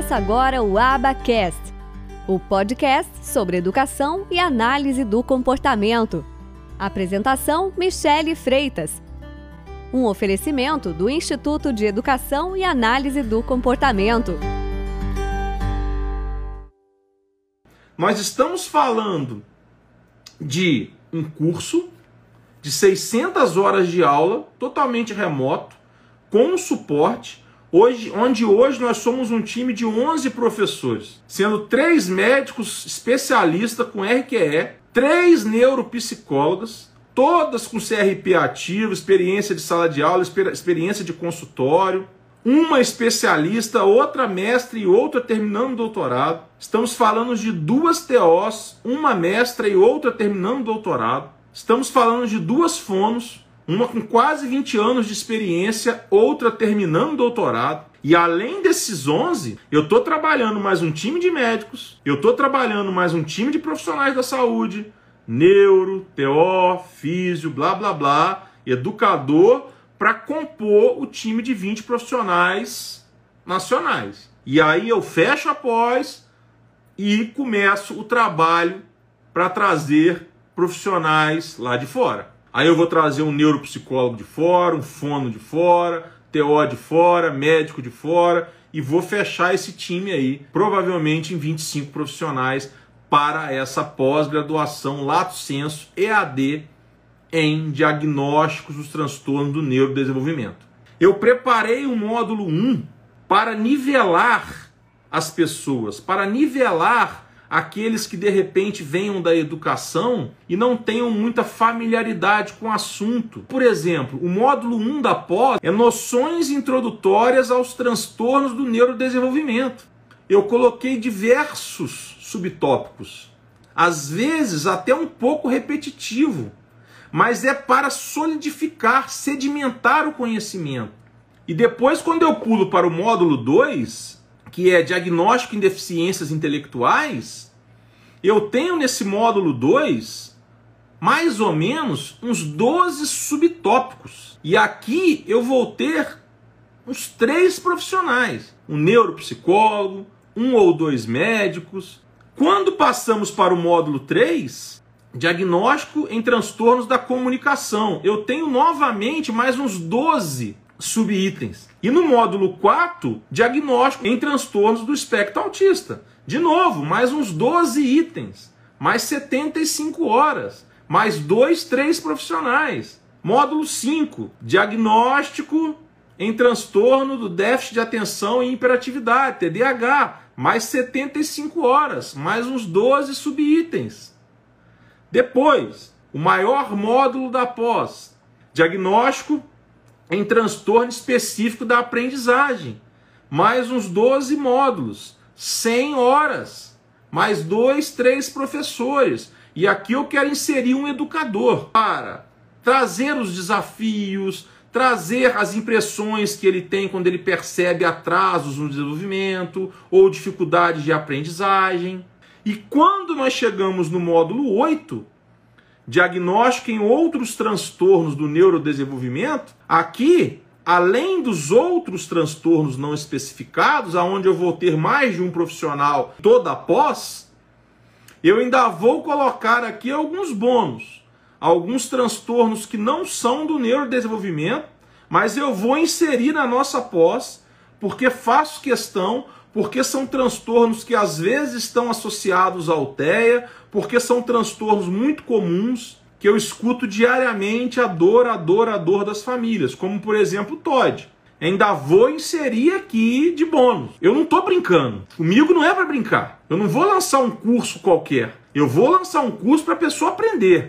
Começa agora o Abacast, o podcast sobre educação e análise do comportamento. Apresentação: Michele Freitas. Um oferecimento do Instituto de Educação e Análise do Comportamento. Nós estamos falando de um curso de 600 horas de aula, totalmente remoto, com suporte, hoje, onde hoje nós somos um time de 11 professores, sendo três médicos especialistas com RQE, três neuropsicólogas, todas com CRP ativo, experiência de sala de aula, experiência de consultório, uma especialista, outra mestre e outra terminando doutorado. Estamos falando de duas TOs, uma mestra e outra terminando doutorado. Estamos falando de duas fonos, uma com quase 20 anos de experiência, outra terminando doutorado. E além desses 11, eu estou trabalhando mais um time de médicos, eu estou trabalhando mais um time de profissionais da saúde, neuro, TO, físio, blá blá blá, educador, para compor o time de 20 profissionais nacionais. E aí eu fecho a pós e começo o trabalho para trazer profissionais lá de fora. Aí eu vou trazer um neuropsicólogo de fora, um fono de fora, TO de fora, médico de fora e vou fechar esse time aí, provavelmente em 25 profissionais para essa pós-graduação Lato Senso EAD em diagnósticos dos transtornos do neurodesenvolvimento. Eu preparei o módulo 1 para nivelar as pessoas, para nivelar aqueles que de repente venham da educação e não tenham muita familiaridade com o assunto. Por exemplo, o módulo 1 da pós é noções introdutórias aos transtornos do neurodesenvolvimento. Eu coloquei diversos subtópicos, às vezes até um pouco repetitivo, mas é para solidificar, sedimentar o conhecimento. E depois, quando eu pulo para o módulo 2, que é diagnóstico em deficiências intelectuais, eu tenho nesse módulo 2 mais ou menos uns 12 subtópicos. E aqui eu vou ter uns três profissionais: um neuropsicólogo, um ou dois médicos. Quando passamos para o módulo 3, diagnóstico em transtornos da comunicação, eu tenho novamente mais uns 12 subitens. E no módulo 4, diagnóstico em transtornos do espectro autista. De novo, mais uns 12 itens, mais 75 horas, mais dois, três profissionais. Módulo 5, diagnóstico em transtorno do déficit de atenção e hiperatividade, TDAH, mais 75 horas, mais uns 12 subitens. Depois, o maior módulo da pós, diagnóstico em transtorno específico da aprendizagem. Mais uns 12 módulos, 100 horas, mais dois, três professores. E aqui eu quero inserir um educador para trazer os desafios, trazer as impressões que ele tem quando ele percebe atrasos no desenvolvimento ou dificuldades de aprendizagem. E quando nós chegamos no módulo 8, diagnóstico em outros transtornos do neurodesenvolvimento, aqui, além dos outros transtornos não especificados, aonde eu vou ter mais de um profissional toda a pós, eu ainda vou colocar aqui alguns bônus, alguns transtornos que não são do neurodesenvolvimento, mas eu vou inserir na nossa pós, porque faço questão porque são transtornos que às vezes estão associados à alteia, porque são transtornos muito comuns que eu escuto diariamente a dor, a dor, a dor das famílias, como por exemplo o TOD. Ainda vou inserir aqui de bônus. Eu não estou brincando. Comigo não é para brincar. Eu não vou lançar um curso qualquer. Eu vou lançar um curso para a pessoa aprender.